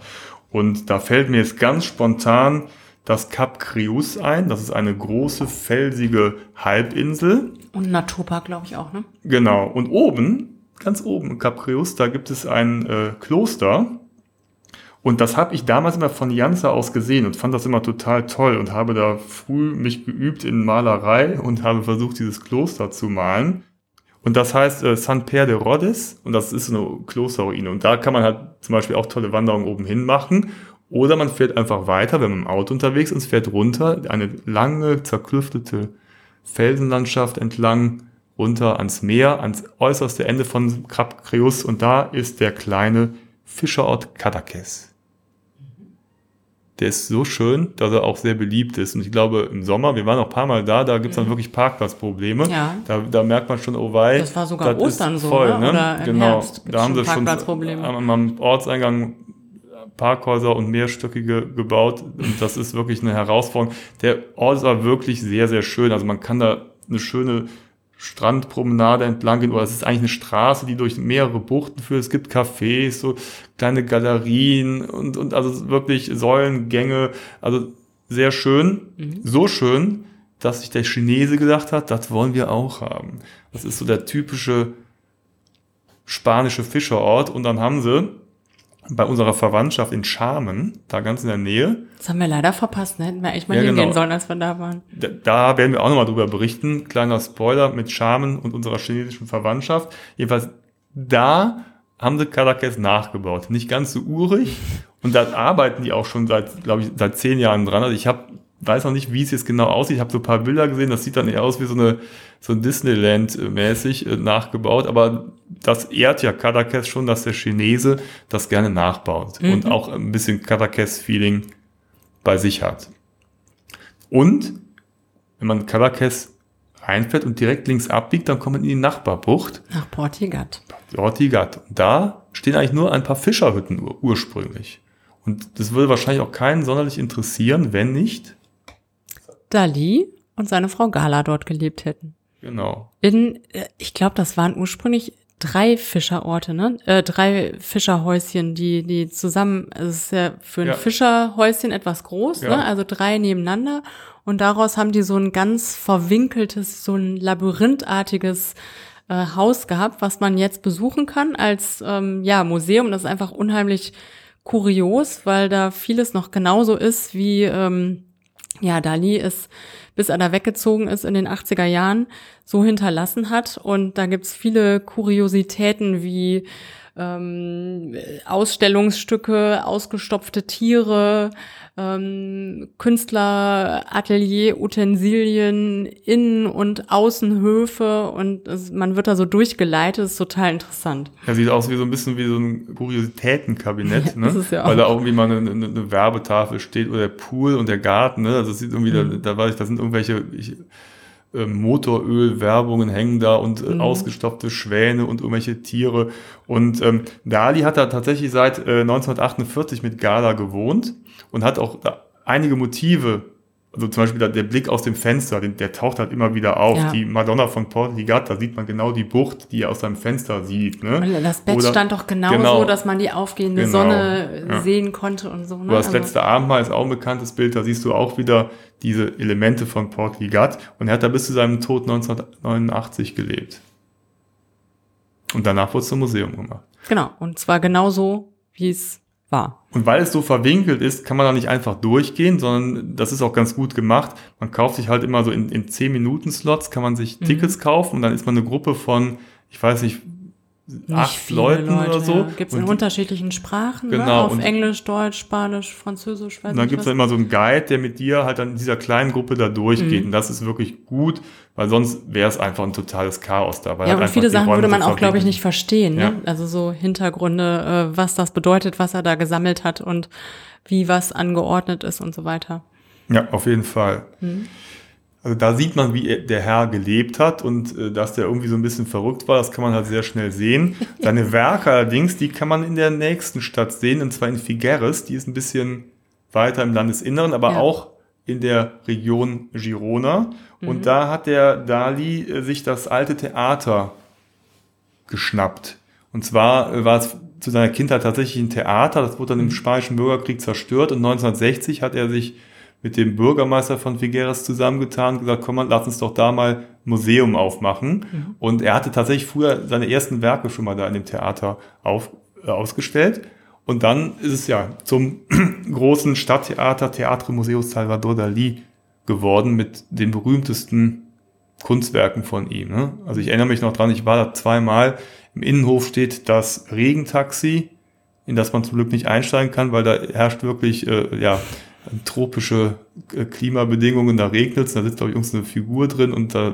Und da fällt mir jetzt ganz spontan das Kap Crius ein. Das ist eine große, felsige Halbinsel. Und Naturpark, glaube ich, auch, ne? Genau. Und oben, ganz oben in da gibt es ein äh, Kloster. Und das habe ich damals immer von Janza aus gesehen und fand das immer total toll und habe da früh mich geübt in Malerei und habe versucht, dieses Kloster zu malen. Und das heißt äh, San Per de Rodes und das ist eine Klosterruine. Und da kann man halt zum Beispiel auch tolle Wanderungen oben hin machen. Oder man fährt einfach weiter, wenn man im Auto unterwegs ist, fährt runter, eine lange, zerklüftete Felsenlandschaft entlang, runter ans Meer, ans äußerste Ende von Kap Creus und da ist der kleine Fischerort Cadaqués. Der ist so schön, dass er auch sehr beliebt ist. Und ich glaube, im Sommer, wir waren auch ein paar Mal da, da gibt es dann wirklich Parkplatzprobleme. Ja. Da, da merkt man schon, oh wei. Das war sogar das Ostern so, voll, ne? ne? Oder im genau. Herbst da haben sie schon am, am Ortseingang Parkhäuser und mehrstöckige gebaut. Und das ist wirklich eine Herausforderung. Der Ort war wirklich sehr, sehr schön. Also man kann da eine schöne Strandpromenade entlang gehen, oder es ist eigentlich eine Straße, die durch mehrere Buchten führt. Es gibt Cafés, so kleine Galerien und, und also wirklich Säulengänge. Also sehr schön. So schön, dass sich der Chinese gedacht hat, das wollen wir auch haben. Das ist so der typische spanische Fischerort. Und dann haben sie bei unserer Verwandtschaft in Scharmen, da ganz in der Nähe, Das haben wir leider verpasst, ne? Hätten wir echt mal Ja, hingehen genau. sollen, als wir da waren. da, da werden wir auch nochmal drüber berichten. Kleiner Spoiler mit Charmen und unserer chinesischen Verwandtschaft. Jedenfalls, da haben sie Cadaqués nachgebaut. Nicht ganz so urig. Und da arbeiten die auch schon seit, glaube ich, seit zehn Jahren dran. Also ich habe, weiß noch nicht, wie es jetzt genau aussieht. Ich habe so ein paar Bilder gesehen. Das sieht dann eher aus wie so eine, so Disneyland-mäßig äh, nachgebaut. Aber das ehrt ja Cadaqués schon, dass der Chinese das gerne nachbaut. Und auch ein bisschen Cadaqués-Feeling bei sich hat. Und wenn man Cadaqués reinfährt und direkt links abbiegt, dann kommt man in die Nachbarbucht, Nach Portigat. Ortigat. Und da stehen eigentlich nur ein paar Fischerhütten ur ursprünglich. Und das würde wahrscheinlich auch keinen sonderlich interessieren, wenn nicht. Dali und seine Frau Gala dort gelebt hätten. Genau. In, äh, ich glaube, das waren ursprünglich drei Fischerorte, ne? Äh, drei Fischerhäuschen, die, die zusammen, also es ist ja für ein Ja. Fischerhäuschen etwas groß, Ja. ne? Also drei nebeneinander. Und daraus haben die so ein ganz verwinkeltes, so ein labyrinthartiges äh, Haus gehabt, was man jetzt besuchen kann als ähm, ja, Museum. Das ist einfach unheimlich kurios, weil da vieles noch genauso ist, wie ähm, ja, Dali es, bis er da weggezogen ist in den 80er Jahren, so hinterlassen hat. Und da gibt's viele Kuriositäten wie ähm, Ausstellungsstücke, ausgestopfte Tiere, ähm, Künstleratelier, Utensilien, Innen- und Außenhöfe und es, man wird da so durchgeleitet, ist total interessant. Er sieht aus wie so ein bisschen wie so ein Kuriositätenkabinett, Ja, ne? das ist ja Weil da auch. irgendwie mal eine, eine, eine Werbetafel steht oder der Pool und der Garten, ne? Also es sieht irgendwie, Mhm. da, da weiß ich, da sind irgendwelche ich, äh, Motoröl-Werbungen hängen da und äh, Mhm. ausgestopfte Schwäne und irgendwelche Tiere. Und ähm, Dali hat da tatsächlich seit äh, 1948 mit Gala gewohnt und hat auch einige Motive also zum Beispiel der, der Blick aus dem Fenster, der, der taucht halt immer wieder auf. Ja. Die Madonna von Port Ligat, da sieht man genau die Bucht, die er aus seinem Fenster sieht. Ne? Und das Bett Oder- stand doch genau, genau. so, dass man die aufgehende Genau, Sonne ja. sehen konnte und so. Ne? Oder das Also- letzte Abendmahl ist auch ein bekanntes Bild, da siehst du auch wieder diese Elemente von Port Ligat. Und er hat da bis zu seinem Tod 1989 gelebt. Und danach wurde es zum Museum gemacht. Genau, und zwar genauso, wie es war. Und weil es so verwinkelt ist, kann man da nicht einfach durchgehen, sondern das ist auch ganz gut gemacht. Man kauft sich halt immer so in, in 10-Minuten-Slots, kann man sich Mhm. Tickets kaufen und dann ist man eine Gruppe von, ich weiß nicht, acht viele Leuten oder so. Gibt es in unterschiedlichen Sprachen, ne? Genau, auf und- Englisch, Deutsch, Spanisch, Französisch, weiß Und dann nicht gibt's was. dann immer so einen Guide, der mit dir halt dann in dieser kleinen Gruppe da durchgeht. Mhm. Und das ist wirklich gut, weil sonst wäre es einfach ein totales Chaos da. Weil Ja, halt und einfach viele Sachen Räume würde man auch, glaube ich, nicht verstehen. Ne? Ja. Also so Hintergründe, äh, was das bedeutet, was er da gesammelt hat und wie was angeordnet ist und so weiter. Ja, auf jeden Fall. Mhm. Also da sieht man, wie er- der Herr gelebt hat und äh, dass der irgendwie so ein bisschen verrückt war, das kann man halt sehr schnell sehen. Seine Werke allerdings, die kann man in der nächsten Stadt sehen, und zwar in Figueres. Die ist ein bisschen weiter im Landesinneren, aber Ja. auch in der Region Girona. Mhm. Und da hat der Dali äh, sich das alte Theater geschnappt. Und zwar äh, war es zu seiner Kindheit tatsächlich ein Theater, das wurde dann im Spanischen Bürgerkrieg zerstört und 1960 hat er sich mit dem Bürgermeister von Figueres zusammengetan und gesagt, komm mal, lass uns doch da mal ein Museum aufmachen. Und er hatte tatsächlich früher seine ersten Werke schon mal da in dem Theater auf, äh, ausgestellt. Und dann ist es ja zum großen Stadttheater Teatro Museo Salvador Dali geworden mit den berühmtesten Kunstwerken von ihm. Ne? Also ich erinnere mich noch dran, ich war da zweimal. Im Innenhof steht das Regentaxi, in das man zum Glück nicht einsteigen kann, weil da herrscht wirklich äh, ja, tropische äh, Klimabedingungen, da regnet es, da sitzt, glaube ich, irgendeine Figur drin und da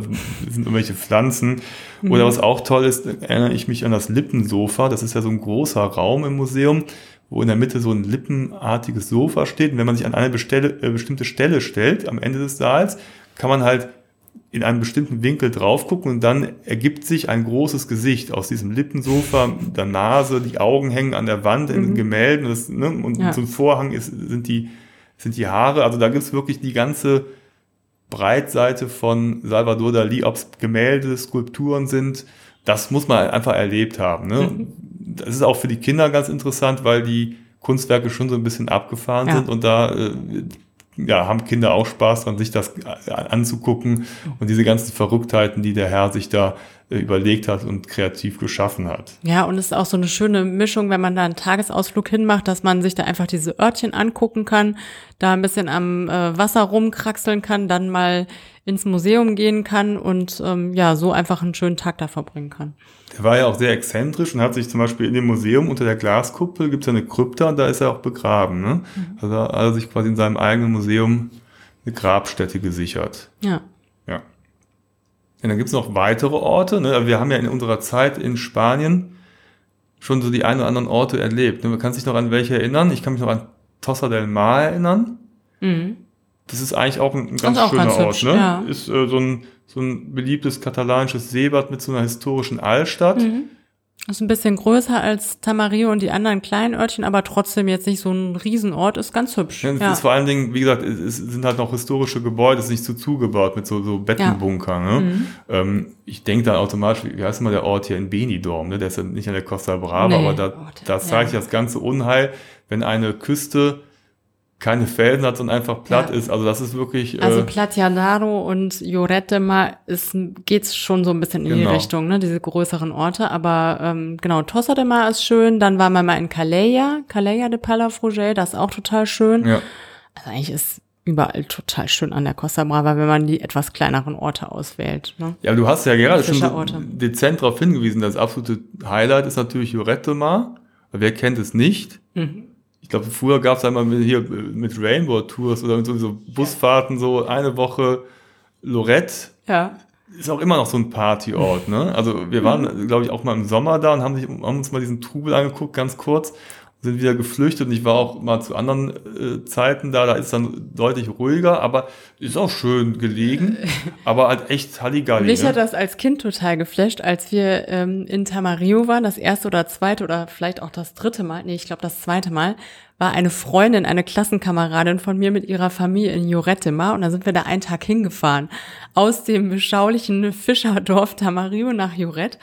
sind irgendwelche Pflanzen. Oder was auch toll ist, erinnere ich mich an das Lippensofa. Das ist ja so ein großer Raum im Museum, wo in der Mitte so ein lippenartiges Sofa steht. Und wenn man sich an eine bestelle, äh, bestimmte Stelle stellt, am Ende des Saals, kann man halt in einem bestimmten Winkel drauf gucken und dann ergibt sich ein großes Gesicht aus diesem Lippensofa, der Nase, die Augen hängen an der Wand in den Gemälden das, ne, und Ja. so ein Vorhang ist, sind, die, sind die Haare. Also da gibt's wirklich die ganze Breitseite von Salvador Dali, ob es Gemälde, Skulpturen sind. Das muss man einfach erlebt haben. Ne? Das ist auch für die Kinder ganz interessant, weil die Kunstwerke schon so ein bisschen abgefahren Ja. sind und da äh, ja, haben Kinder auch Spaß dran, sich das anzugucken und diese ganzen Verrücktheiten, die der Herr sich da überlegt hat und kreativ geschaffen hat. Ja, und es ist auch so eine schöne Mischung, wenn man da einen Tagesausflug hinmacht, dass man sich da einfach diese Örtchen angucken kann, da ein bisschen am äh, Wasser rumkraxeln kann, dann mal ins Museum gehen kann und ähm, ja, so einfach einen schönen Tag da verbringen kann. Der war ja auch sehr exzentrisch und hat sich zum Beispiel in dem Museum unter der Glaskuppel gibt es ja eine Krypta und da ist er auch begraben. Ne? Also hat er sich quasi in seinem eigenen Museum eine Grabstätte gesichert. Ja. Ja. Und dann gibt es noch weitere Orte. Ne? Wir haben ja in unserer Zeit in Spanien schon so die ein oder anderen Orte erlebt. Ne? Man kann sich noch an welche erinnern. Ich kann mich noch an Tossa del Mar erinnern. Mhm. Das ist eigentlich auch ein, ein ganz auch schöner ganz Ort. hübsch, ne? ja. Ist äh, so, ein, so ein beliebtes katalanisches Seebad mit so einer historischen Altstadt. Mhm. Ist ein bisschen größer als Tamarillo und die anderen kleinen Örtchen, aber trotzdem jetzt nicht so ein Riesenort, ist ganz hübsch. Ja, es Ja. ist vor allen Dingen, wie gesagt, es es sind halt noch historische Gebäude, es ist nicht so zugebaut mit so, so Bettenbunker. Ne? Mhm. Ähm, ich denke dann automatisch, wie heißt immer der Ort hier in Benidorm, ne? der ist ja nicht an der Costa Brava, Nee. aber da, Oh, da zeigt ja. das ganze Unheil, wenn eine Küste keine Felsen hat und einfach platt Ja. ist. Also das ist wirklich... Also äh, Platjanaro und Llorete mal ist, geht's schon so ein bisschen in Genau. die Richtung, ne, diese größeren Orte. Aber ähm, genau, Tossa de Mar ist schön. Dann waren wir mal in Calella, Calella de Palafrugell, das ist auch total schön. ja. Also eigentlich ist überall total schön an der Costa Brava, wenn man die etwas kleineren Orte auswählt. Ne? Ja, du hast ja gerade schon Fischerorte. dezent darauf hingewiesen. Das absolute Highlight ist natürlich Lloret de Mar. Wer kennt es nicht? Mhm. Ich glaube, früher gab es einmal mit, hier mit Rainbow Tours oder mit so, so Busfahrten so eine Woche Lorette. Ja. Ist auch immer noch so ein Partyort, ne? Also wir waren, glaube ich, auch mal im Sommer da und haben, sich, haben uns mal diesen Trubel angeguckt, ganz kurz, sind wieder geflüchtet und ich war auch mal zu anderen äh, Zeiten da, da ist dann deutlich ruhiger, aber ist auch schön gelegen, aber halt echt Halligalli. Mich ne? hat das als Kind total geflasht, als wir ähm, in Tamarillo waren, das erste oder zweite oder vielleicht auch das dritte Mal, nee, ich glaube das zweite Mal, war eine Freundin, eine Klassenkameradin von mir mit ihrer Familie in Jorettima und da sind wir da einen Tag hingefahren. Aus dem beschaulichen Fischerdorf Tamario nach Joret.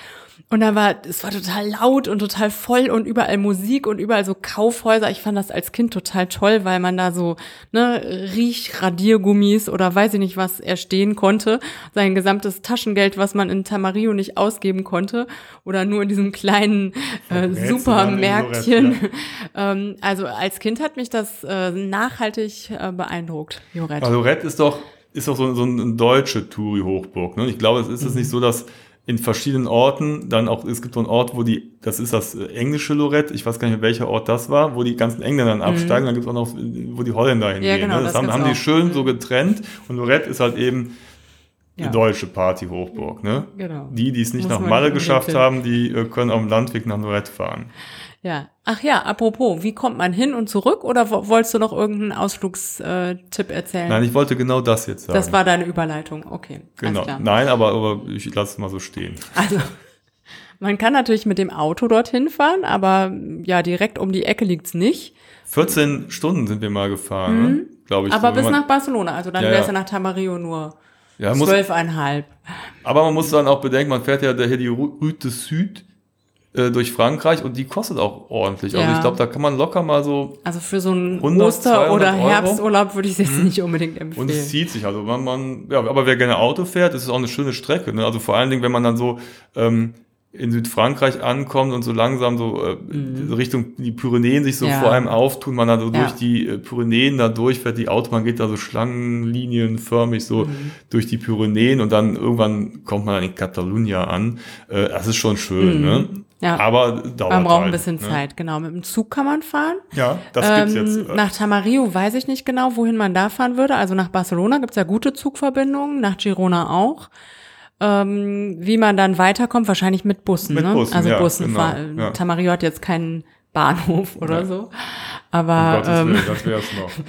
Und da war, es war total laut und total voll und überall Musik und überall so Kaufhäuser. Ich fand das als Kind total toll, weil man da so, ne, Riechradiergummis oder weiß ich nicht was erstehen konnte. Sein gesamtes Taschengeld, was man in Tamario nicht ausgeben konnte oder nur in diesem kleinen äh, Supermärkchen. Ja. ähm, also als Kind hat mich das äh, nachhaltig äh, beeindruckt, Jorette. Also Jorette ist doch, ist doch so, so eine deutsche Touri-Hochburg. Ne? Ich glaube, es ist es mhm. nicht so, dass in verschiedenen Orten, dann auch, es gibt so einen Ort, wo die, das ist das englische Lorette, ich weiß gar nicht mehr, welcher Ort das war, wo die ganzen Engländer dann mhm. absteigen, dann gibt es auch noch, wo die Holländer hingehen. Ja, genau, ne? Das, das haben, haben die schön mhm. so getrennt und Lorette ist halt eben ja. die deutsche Party-Hochburg. Ne? Genau. Die, die es nicht Muss nach Malle geschafft haben, die äh, können auf dem Landweg nach Lorette fahren. Ja. Ach ja, apropos, wie kommt man hin und zurück oder wolltest du noch irgendeinen Ausflugstipp erzählen? Nein, ich wollte genau das jetzt sagen. Das war deine Überleitung, okay. Genau. Nein, aber, aber ich lasse es mal so stehen. Also, man kann natürlich mit dem Auto dorthin fahren, aber ja, direkt um die Ecke liegt's nicht. 14 Stunden sind wir mal gefahren, mhm. ne? glaube ich. Aber bis nach Barcelona, also dann ja, wäre es ja nach Tamarillo nur ja, zwölfeinhalb. Aber man muss dann auch bedenken, man fährt ja hier die Route Süd äh, durch Frankreich und die kostet auch ordentlich. Also ja. Also ich glaube, da kann man locker mal so. Also für so einen Oster- oder Herbsturlaub würde ich es jetzt mhm. nicht unbedingt empfehlen. Und es zieht sich. Also man, man, ja, aber wer gerne Auto fährt, ist es auch eine schöne Strecke. Ne? Also vor allen Dingen, wenn man dann so ähm, in Südfrankreich ankommt und so langsam so äh, mhm. Richtung die Pyrenäen sich so ja. vor einem auftun, man dann so ja. durch die äh, Pyrenäen da durchfährt, die Autobahn geht da so schlangenlinienförmig so mhm. durch die Pyrenäen und dann irgendwann kommt man dann in Catalunya an. Äh, das ist schon schön, mhm. ne? Ja. Aber dauert Man braucht halt, ein bisschen ne? Zeit, genau. Mit dem Zug kann man fahren. Ja, das ähm, gibt's jetzt. Äh, nach Tamarillo weiß ich nicht genau, wohin man da fahren würde. Also nach Barcelona gibt's ja gute Zugverbindungen, nach Girona auch. Ähm, wie man dann weiterkommt, wahrscheinlich mit Bussen. Mit ne? Bussen, also ja, Bussen. Genau, ja. Tamarillo hat jetzt keinen Bahnhof oder ja. so. Aber um ähm, Willen.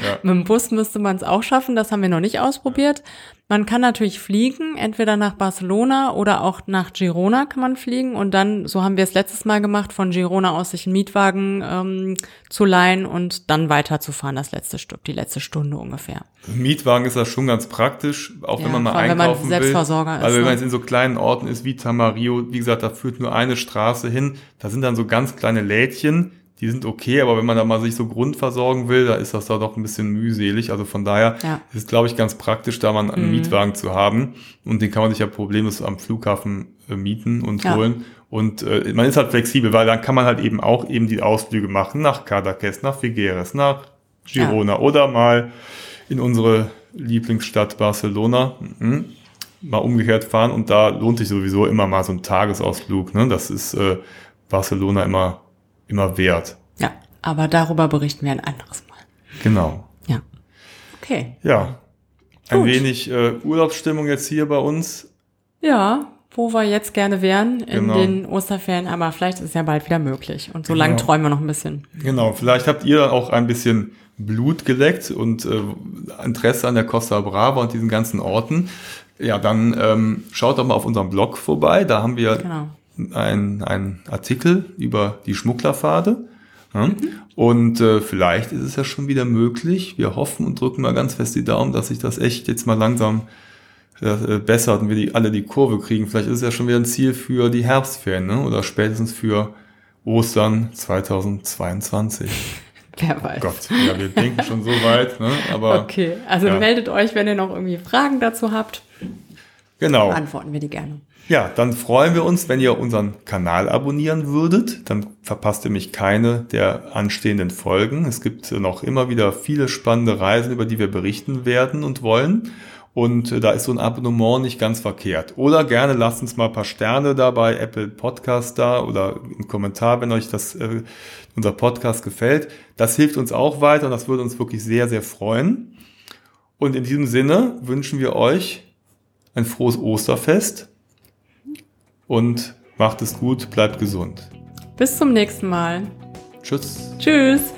Ja. mit dem Bus müsste man es auch schaffen, das haben wir noch nicht ausprobiert. Man kann natürlich fliegen, entweder nach Barcelona oder auch nach Girona kann man fliegen und dann, so haben wir es letztes Mal gemacht, von Girona aus sich einen Mietwagen ähm, zu leihen und dann weiterzufahren, das letzte Stück, die letzte Stunde ungefähr. Mietwagen ist das schon ganz praktisch, auch ja, wenn man mal einkaufen wenn man Selbstversorger will. Also wenn man ne? jetzt in so kleinen Orten ist wie Tamarillo, wie gesagt, da führt nur eine Straße hin, da sind dann so ganz kleine Lädchen, die sind okay, aber wenn man da mal sich so grundversorgen will, da ist das da doch ein bisschen mühselig. Also von daher ja. ist es, glaube ich, ganz praktisch, da mal einen mhm. Mietwagen zu haben. Und den kann man sich ja problemlos am Flughafen äh, mieten und ja. holen. Und äh, man ist halt flexibel, weil dann kann man halt eben auch eben die Ausflüge machen nach Cadaqués, nach Figueres, nach Girona ja. oder mal in unsere Lieblingsstadt Barcelona. Mhm. Mal umgekehrt fahren und da lohnt sich sowieso immer mal so ein Tagesausflug. Ne? Das ist äh, Barcelona immer immer wert. Ja, aber darüber berichten wir ein anderes Mal. Genau. Ja. Okay. Ja. Ein Gut. wenig äh, Urlaubsstimmung jetzt hier bei uns. Ja, wo wir jetzt gerne wären in genau. den Osterferien, aber vielleicht ist es ja bald wieder möglich. Und so lange genau. träumen wir noch ein bisschen. Genau, vielleicht habt ihr auch ein bisschen Blut geleckt und äh, Interesse an der Costa Brava und diesen ganzen Orten. Ja, dann ähm, schaut doch mal auf unserem Blog vorbei. Da haben wir genau ein, ein Artikel über die Schmugglerpfade. Ja? Mhm. Und äh, vielleicht ist es ja schon wieder möglich. Wir hoffen und drücken mal ganz fest die Daumen, dass sich das echt jetzt mal langsam äh, bessert und wir die, alle die Kurve kriegen. Vielleicht ist es ja schon wieder ein Ziel für die Herbstferien ne? oder spätestens für Ostern 2022. Wer weiß. Gott, ja, wir denken schon so weit, ne? Aber. Okay, also ja. meldet euch, wenn ihr noch irgendwie Fragen dazu habt. Genau. Beantworten wir die gerne. Ja, dann freuen wir uns, wenn ihr unseren Kanal abonnieren würdet. Dann verpasst ihr mich keine der anstehenden Folgen. Es gibt noch immer wieder viele spannende Reisen, über die wir berichten werden und wollen. Und äh, da ist so ein Abonnement nicht ganz verkehrt. Oder gerne lasst uns mal ein paar Sterne da bei Apple Podcast da oder einen Kommentar, wenn euch das, äh, unser Podcast gefällt. Das hilft uns auch weiter und das würde uns wirklich sehr, sehr freuen. Und in diesem Sinne wünschen wir euch ein frohes Osterfest und macht es gut, bleibt gesund. Bis zum nächsten Mal. Tschüss. Tschüss.